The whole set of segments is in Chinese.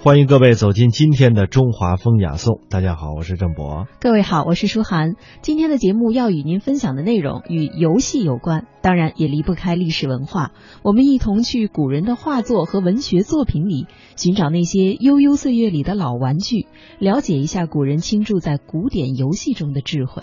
欢迎各位走进今天的中华风雅颂。大家好，我是郑博。各位好，我是舒涵。今天的节目要与您分享的内容与游戏有关，当然也离不开历史文化。我们一同去古人的画作和文学作品里，寻找那些悠悠岁月里的老玩具，了解一下古人倾注在古典游戏中的智慧。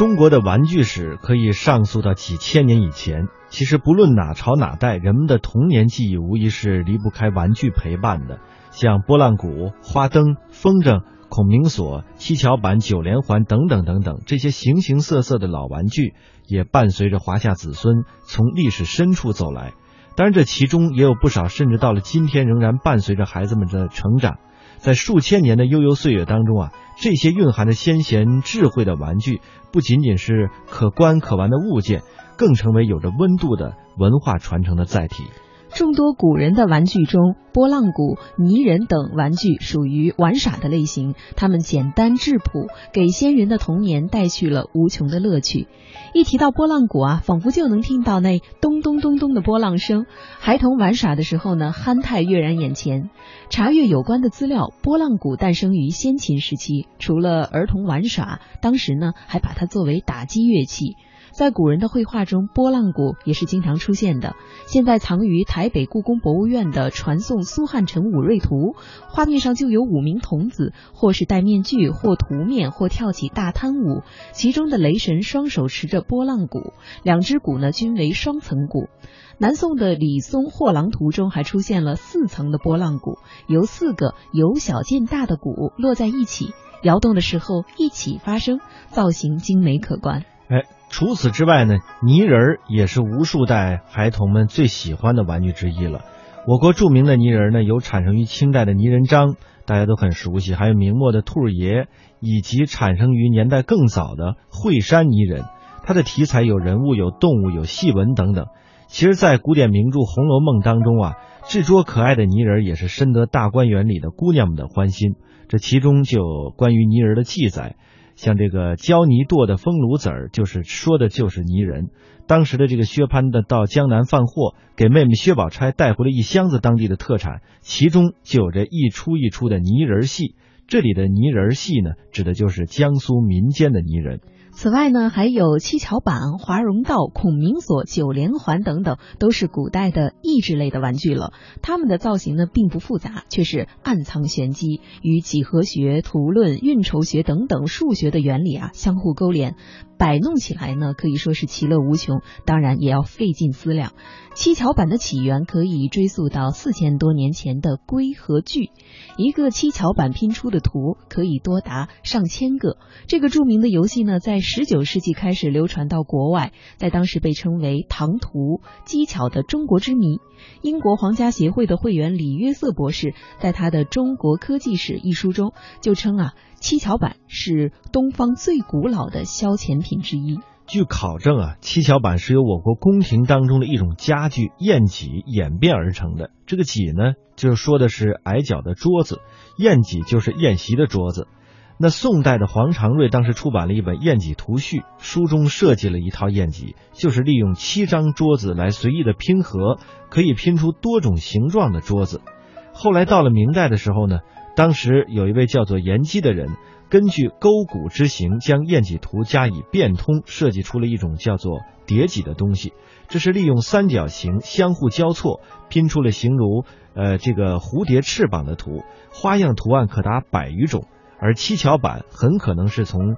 中国的玩具史可以上溯到几千年以前。其实不论哪朝哪代，人们的童年记忆无疑是离不开玩具陪伴的。像拨浪鼓、花灯、风筝、孔明锁、七巧板、九连环等等等等，这些形形色色的老玩具，也伴随着华夏子孙从历史深处走来。当然，这其中也有不少，甚至到了今天仍然伴随着孩子们的成长。在数千年的悠悠岁月当中啊，这些蕴含着先贤智慧的玩具，不仅仅是可观可玩的物件，更成为有着温度的文化传承的载体。众多古人的玩具中，拨浪鼓、泥人等玩具属于玩耍的类型。它们简单质朴，给先人的童年带去了无穷的乐趣。一提到拨浪鼓啊，仿佛就能听到那咚咚咚咚的波浪声。孩童玩耍的时候呢，憨态跃然眼前。查阅有关的资料，拨浪鼓诞生于先秦时期，除了儿童玩耍，当时呢还把它作为打击乐器。在古人的绘画中，拨浪鼓也是经常出现的。现在藏于台北故宫博物院的《传颂苏汉臣武瑞图》，画面上就有五名童子，或是戴面具，或涂面，或跳起大贪舞。其中的雷神双手持着拨浪鼓，两只鼓呢均为双层鼓。南宋的《李松货郎图》中还出现了四层的拨浪鼓，由四个由小见大的鼓摞在一起，摇动的时候一起发声，造型精美可观。除此之外呢，泥人儿也是无数代孩童们最喜欢的玩具之一了。我国著名的泥人呢，有产生于清代的泥人张，大家都很熟悉；还有明末的兔儿爷，以及产生于年代更早的惠山泥人。它的题材有人物、有动物、有戏文等等。其实，在古典名著《红楼梦》当中啊，智拙可爱的泥人也是深得大观园里的姑娘们的欢心。这其中就有关于泥人的记载。像这个焦泥垛的风炉子儿，就是说的就是泥人。当时的这个薛蟠的到江南贩货，给妹妹薛宝钗带回了一箱子当地的特产，其中就有着一出一出的泥人戏。这里的泥人戏呢，指的就是江苏民间的泥人。此外呢，还有七巧板、华容道、孔明锁、九连环等等，都是古代的益智类的玩具了。它们的造型呢，并不复杂，却是暗藏玄机，与几何学、图论、运筹学等等数学的原理啊相互勾连。摆弄起来呢，可以说是其乐无穷，当然也要费尽思量。七巧板的起源可以追溯到四千多年前的龟和锯，一个七巧板拼出的图可以多达上千个。这个著名的游戏呢，在十九世纪开始流传到国外，在当时被称为“唐图”，机巧的中国之谜。英国皇家协会的会员李约瑟博士在他的《中国科技史》一书中就称啊。七巧板是东方最古老的消遣品之一。据考证啊，七巧板是由我国宫廷当中的一种家具宴几演变而成的。这个几呢，就说的是矮脚的桌子，宴几就是宴席的桌子。那宋代的黄长瑞当时出版了一本《宴几图序》，书中设计了一套宴几，就是利用七张桌子来随意的拼合，可以拼出多种形状的桌子。后来到了明代的时候呢。当时有一位叫做严基的人，根据勾股之形，将燕几图加以变通，设计出了一种叫做叠几的东西。这是利用三角形相互交错，拼出了形如呃这个蝴蝶翅膀的图，花样图案可达百余种。而七巧板很可能是从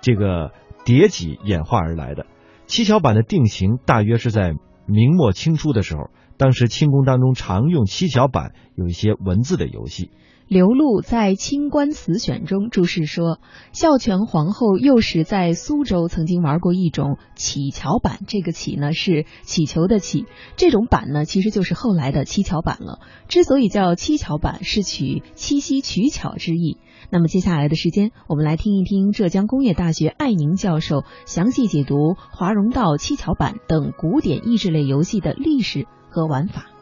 这个叠几演化而来的。七巧板的定型大约是在明末清初的时候，当时清宫当中常用七巧板有一些文字的游戏。刘璐在《清官词选》中注释说，孝全皇后幼时在苏州曾经玩过一种乞巧板，这个乞呢是乞求的乞，这种板呢其实就是后来的七巧板了。之所以叫七巧板，是取七夕取巧之意。那么接下来的时间，我们来听一听浙江工业大学艾宁教授详细解读华容道、七巧板等古典益智类游戏的历史和玩法。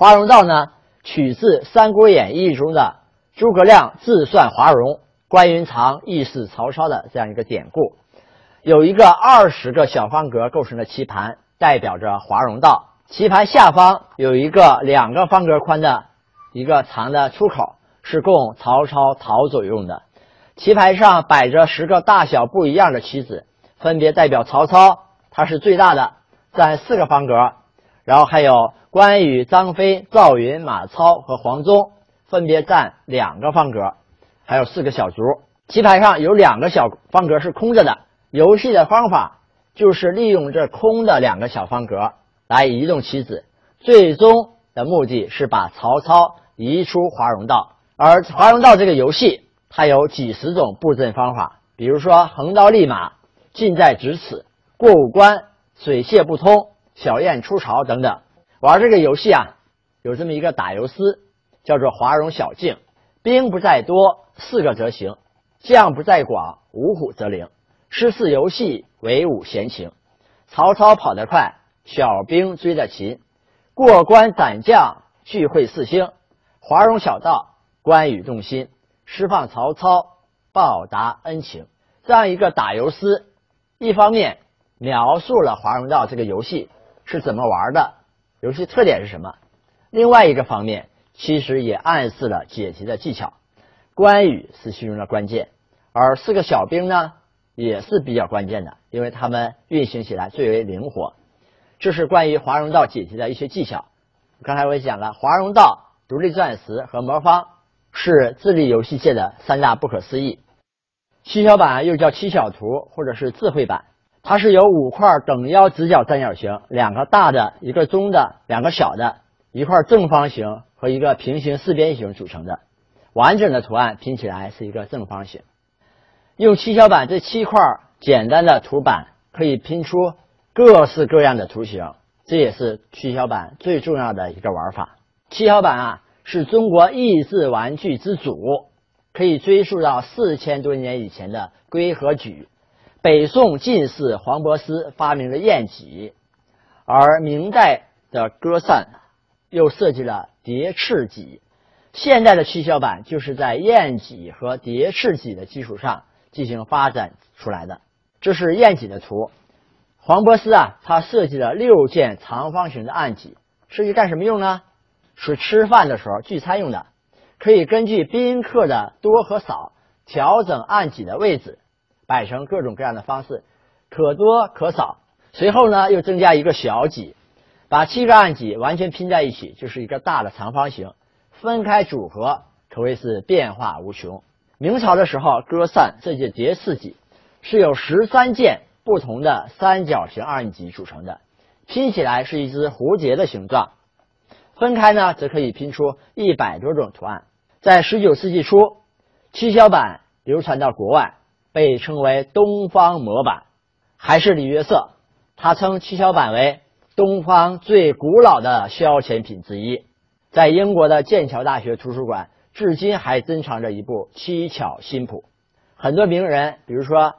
华容道呢，取自《三国演义》中的诸葛亮自算华容，关云长义释曹操的这样一个典故。有一个二十个小方格构成的棋盘，代表着华容道。棋盘下方有一个两个方格宽的一个长的出口，是供曹操逃走用的。棋盘上摆着十个大小不一样的棋子，分别代表曹操，他是最大的，占四个方格。然后还有关羽、张飞、赵云、马超和黄忠，分别占两个方格，还有四个小卒。棋盘上有两个小方格是空着的。游戏的方法就是利用这空的两个小方格来移动棋子，最终的目的是把曹操移出华容道。而华容道这个游戏。它有几十种布阵方法，比如说横刀立马、近在咫尺、过五关、水泄不通、小雁出巢等等。玩这个游戏啊，有这么一个打油诗，叫做“华容小径”。兵不在多，四个则行；将不在广，五虎则灵。诗似游戏，为武闲情。曹操跑得快，小兵追得勤。过关斩将，聚会四星。华容小道，关羽动心。释放曹操，报答恩情，这样一个打油诗，一方面描述了华容道这个游戏是怎么玩的，游戏特点是什么；另外一个方面，其实也暗示了解题的技巧。关羽是其中的关键，而四个小兵呢，也是比较关键的，因为他们运行起来最为灵活。这是关于华容道解题的一些技巧。刚才我也讲了，华容道、独立钻石和魔方。是智力游戏界的三大不可思议。七巧板又叫七巧图或者是智慧版，它是由五块等腰直角三角形、两个大的、一个中的、两个小的、一块正方形和一个平行四边形组成的。完整的图案拼起来是一个正方形。用七巧板这七块简单的图板可以拼出各式各样的图形，这也是七巧板最重要的一个玩法。七巧板啊。是中国益智玩具之祖，可以追溯到四千多年以前的龟和举。北宋进士黄伯思发明了宴戟，而明代的歌善又设计了叠翅戟。现代的七巧板就是在宴戟和叠翅戟的基础上进行发展出来的。这是宴戟的图。黄伯思啊，他设计了六件长方形的案戟，设计干什么用呢？是吃饭的时候聚餐用的，可以根据宾客的多和少调整案几的位置，摆成各种各样的方式，可多可少。随后呢，又增加一个小几，把七个暗几完全拼在一起，就是一个大的长方形。分开组合可谓是变化无穷。明朝的时候，歌扇这些叠四几，是由十三件不同的三角形暗几组成的，拼起来是一只蝴蝶的形状。分开呢，则可以拼出一百多种图案。在十九世纪初，七巧板流传到国外，被称为“东方模板”。还是李约瑟，他称七巧板为东方最古老的消遣品之一。在英国的剑桥大学图书馆，至今还珍藏着一部七巧新谱。很多名人，比如说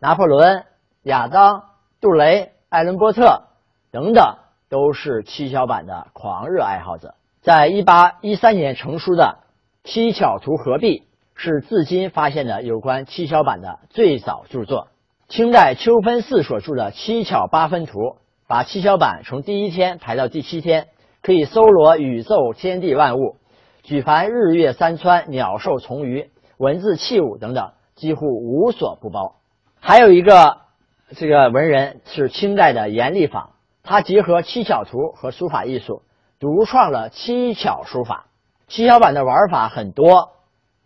拿破仑、亚当、杜雷、艾伦波特等等。都是七巧板的狂热爱好者。在一八一三年成书的《七巧图合璧》是至今发现的有关七巧板的最早著作。清代秋分寺所著的《七巧八分图》把七巧板从第一天排到第七天，可以搜罗宇宙天地万物，举凡日月山川、鸟兽虫鱼、文字器物等等，几乎无所不包。还有一个这个文人是清代的阎立坊。他结合七巧图和书法艺术，独创了七巧书法。七巧板的玩法很多，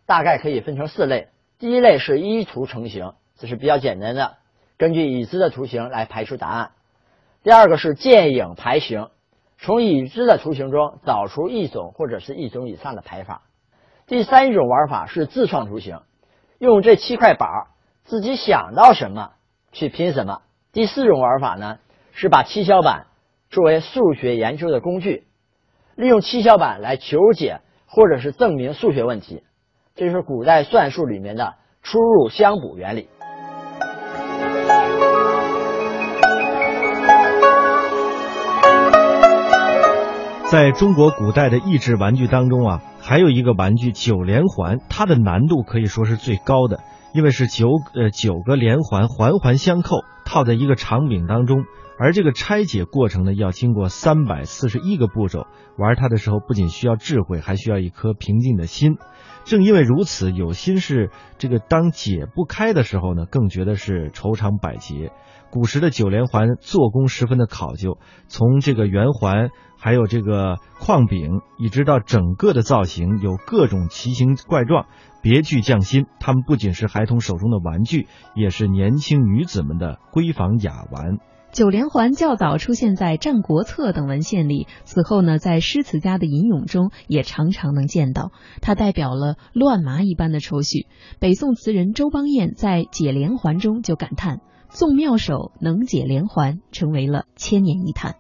大概可以分成四类。第一类是依图成形，这是比较简单的，根据已知的图形来排出答案。第二个是见影排形，从已知的图形中找出一种或者是一种以上的排法。第三种玩法是自创图形，用这七块板自己想到什么去拼什么。第四种玩法呢？是把七巧板作为数学研究的工具，利用七巧板来求解或者是证明数学问题，这是古代算术里面的出入相补原理。在中国古代的益智玩具当中啊，还有一个玩具九连环，它的难度可以说是最高的。因为是九呃九个连环环环相扣，套在一个长柄当中。而这个拆解过程呢，要经过三百四十一个步骤。玩它的时候，不仅需要智慧，还需要一颗平静的心。正因为如此，有心事这个当解不开的时候呢，更觉得是愁肠百结。古时的九连环做工十分的考究，从这个圆环，还有这个框柄，一直到整个的造型，有各种奇形怪状，别具匠心。它们不仅是孩童手中的玩具，也是年轻女子们的闺房雅玩。九连环较早出现在《战国策》等文献里，此后呢，在诗词家的吟咏中也常常能见到。它代表了乱麻一般的愁绪。北宋词人周邦彦在《解连环》中就感叹：“纵妙手，能解连环”，成为了千年一叹。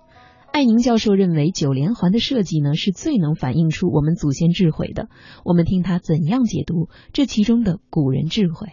艾宁教授认为，九连环的设计呢，是最能反映出我们祖先智慧的。我们听他怎样解读这其中的古人智慧。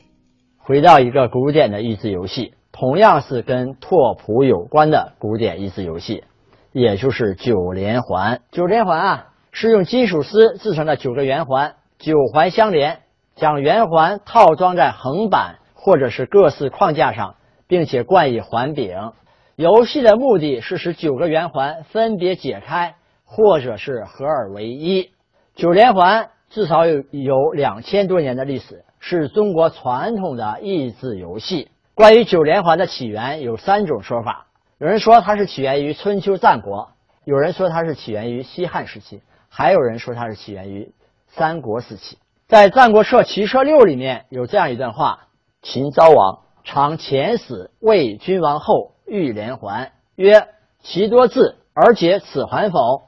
回到一个古典的益智游戏。同样是跟拓扑有关的古典益智游戏，也就是九连环。九连环啊，是用金属丝制成的九个圆环，九环相连，将圆环套装在横板或者是各式框架上，并且冠以环柄。游戏的目的是使九个圆环分别解开，或者是合二为一。九连环至少有有两千多年的历史，是中国传统的益智游戏。关于九连环的起源有三种说法，有人说它是起源于春秋战国，有人说它是起源于西汉时期，还有人说它是起源于三国时期。在《战国策·齐策六》里面有这样一段话：秦昭王常遣使为君王后欲连环，曰：“其多字，而解此环否？”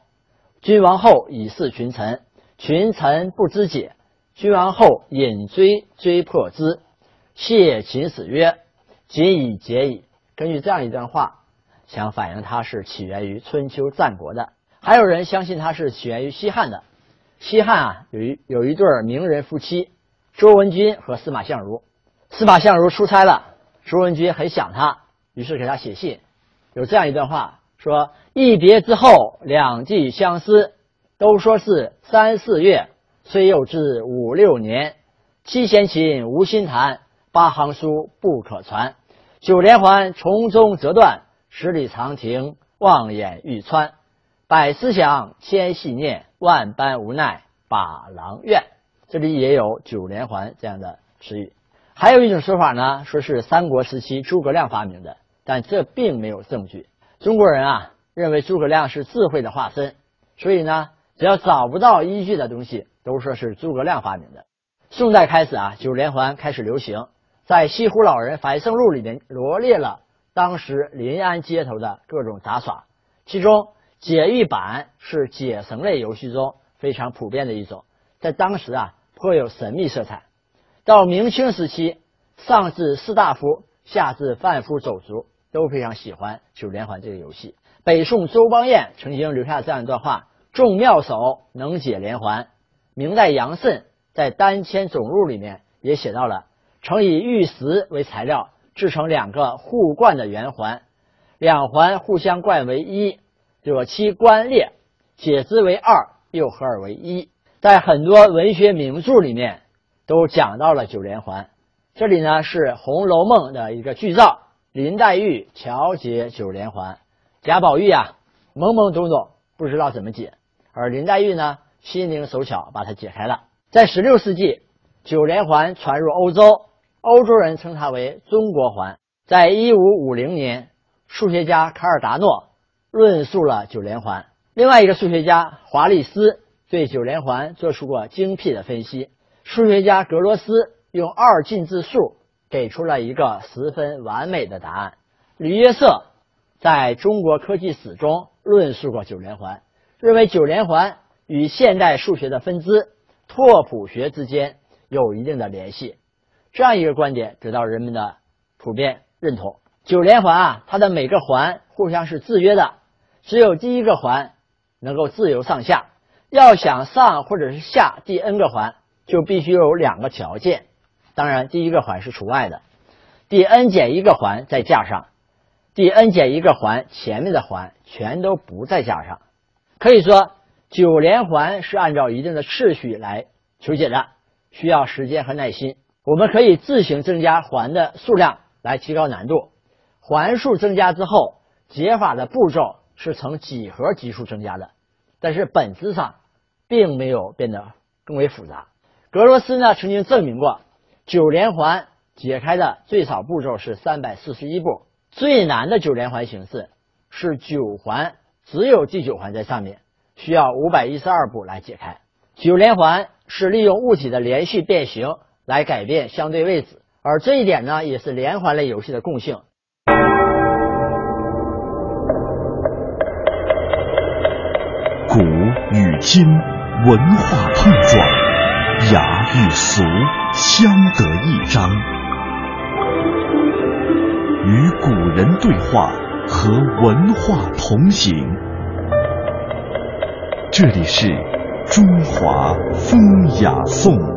君王后以示群臣，群臣不知解，君王后引追追破之，谢秦使曰。仅以解矣。根据这样一段话，想反映它是起源于春秋战国的。还有人相信它是起源于西汉的。西汉啊，有一有一对名人夫妻，周文君和司马相如。司马相如出差了，卓文君很想他，于是给他写信。有这样一段话，说一别之后，两季相思，都说是三四月，虽又至五六年，七弦琴无心弹。八行书不可传，九连环从中折断，十里长亭望眼欲穿，百思想，千系念，万般无奈把郎怨。这里也有九连环这样的词语。还有一种说法呢，说是三国时期诸葛亮发明的，但这并没有证据。中国人啊，认为诸葛亮是智慧的化身，所以呢，只要找不到依据的东西，都说是诸葛亮发明的。宋代开始啊，九连环开始流行。在《西湖老人反胜录》里面罗列了当时临安街头的各种杂耍，其中解玉板是解绳类游戏中非常普遍的一种，在当时啊颇有神秘色彩。到明清时期，上至士大夫，下至贩夫走卒都非常喜欢九连环这个游戏。北宋周邦彦曾经留下这样一段话：“众妙手能解连环。”明代杨慎在《丹签总录》里面也写到了。曾以玉石为材料制成两个互贯的圆环，两环互相贯为一，若其关裂，解之为二，又合二为一。在很多文学名著里面都讲到了九连环。这里呢是《红楼梦》的一个剧照，林黛玉巧解九连环，贾宝玉啊懵懵懂懂不知道怎么解，而林黛玉呢心灵手巧把它解开了。在十六世纪，九连环传入欧洲。欧洲人称它为中国环。在一五五零年，数学家卡尔达诺论述了九连环。另外一个数学家华利斯对九连环做出过精辟的分析。数学家格罗斯用二进制数给出了一个十分完美的答案。吕约瑟在中国科技史中论述过九连环，认为九连环与现代数学的分支拓扑学之间有一定的联系。这样一个观点得到人们的普遍认同。九连环啊，它的每个环互相是制约的，只有第一个环能够自由上下。要想上或者是下第 n 个环，就必须有两个条件，当然第一个环是除外的。第 n 减一个环在架上，第 n 减一个环前面的环全都不在架上。可以说，九连环是按照一定的次序来求解的，需要时间和耐心。我们可以自行增加环的数量来提高难度。环数增加之后，解法的步骤是呈几何级数增加的，但是本质上并没有变得更为复杂。俄罗斯呢曾经证明过，九连环解开的最少步骤是三百四十一步，最难的九连环形式是九环只有第九环在上面，需要五百一十二步来解开。九连环是利用物体的连续变形来改变相对位置，而这一点呢也是连环类游戏的共性。古与今文化碰撞，雅与俗相得益彰，与古人对话，和文化同行。这里是中华风雅颂。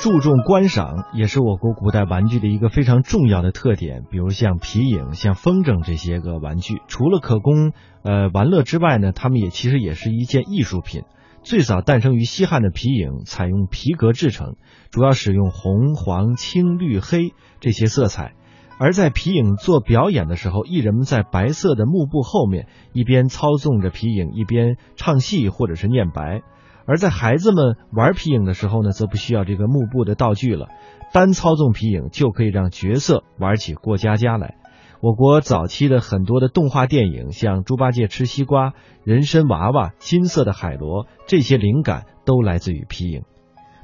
注重观赏也是我国古代玩具的一个非常重要的特点。比如像皮影、像风筝这些个玩具，除了可供呃玩乐之外呢，它们也其实也是一件艺术品。最早诞生于西汉的皮影，采用皮革制成，主要使用红、黄、青、绿、黑这些色彩。而在皮影做表演的时候，艺人们在白色的幕布后面，一边操纵着皮影，一边唱戏或者是念白。而在孩子们玩皮影的时候呢，则不需要这个幕布的道具了，单操纵皮影就可以让角色玩起过家家来。我国早期的很多的动画电影，像《猪八戒吃西瓜》《人参娃娃》《金色的海螺》，这些灵感都来自于皮影。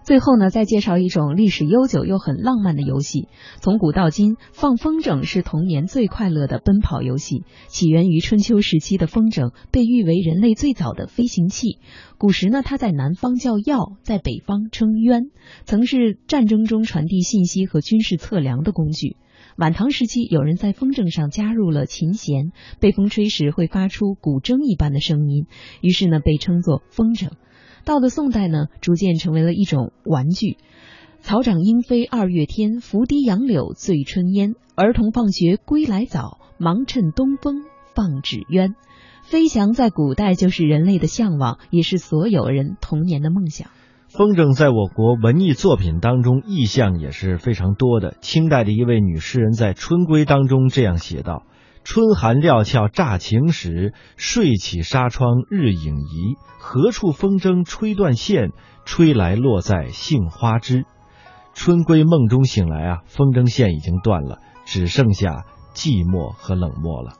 最后呢，再介绍一种历史悠久又很浪漫的游戏。从古到今，放风筝是童年最快乐的奔跑游戏。起源于春秋时期的风筝，被誉为人类最早的飞行器。古时呢，它在南方叫鹞，在北方称鸢，曾是战争中传递信息和军事测量的工具。晚唐时期，有人在风筝上加入了琴弦，被风吹时会发出古筝一般的声音，于是呢，被称作风筝。到了宋代呢，逐渐成为了一种玩具。草长莺飞二月天，拂堤杨柳醉春烟。儿童放学归来早，忙趁东风放纸鸢。飞翔在古代就是人类的向往，也是所有人童年的梦想。风筝在我国文艺作品当中意象也是非常多的。清代的一位女诗人在《春闺》当中这样写道。春寒料峭乍晴时，睡起纱窗日影移。何处风筝吹断线？吹来落在杏花枝。春归梦中醒来啊，风筝线已经断了，只剩下寂寞和冷漠了。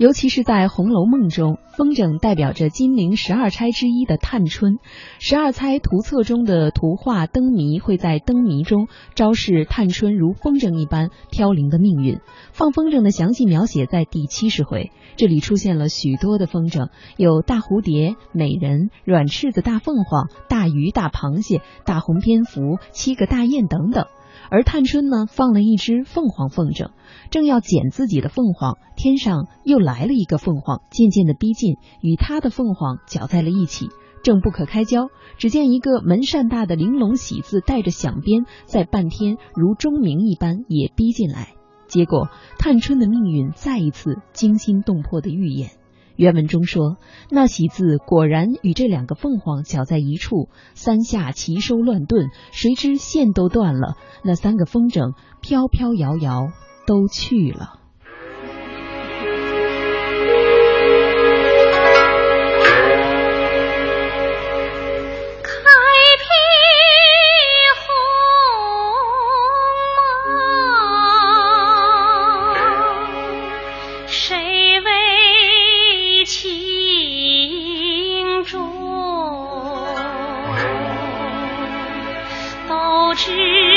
尤其是在《红楼梦》中，风筝代表着金陵十二钗之一的探春。十二钗图册中的图画灯谜会在灯谜中昭示探春如风筝一般飘零的命运。放风筝的详细描写在第七十回，这里出现了许多的风筝，有大蝴蝶、美人、软翅子、大凤凰、大鱼、大螃蟹、大红蝙蝠、七个大雁等等。而探春呢，放了一只凤凰风筝，正要捡自己的凤凰，天上又来了一个凤凰，渐渐的逼近，与他的凤凰搅在了一起，正不可开交。只见一个门扇大的玲珑喜字，带着响鞭，在半天如钟鸣一般也逼进来。结果，探春的命运再一次惊心动魄的预演。原文中说，那喜字果然与这两个凤凰搅在一处，三下齐收乱顿，谁知线都断了，那三个风筝飘飘摇摇都去了。是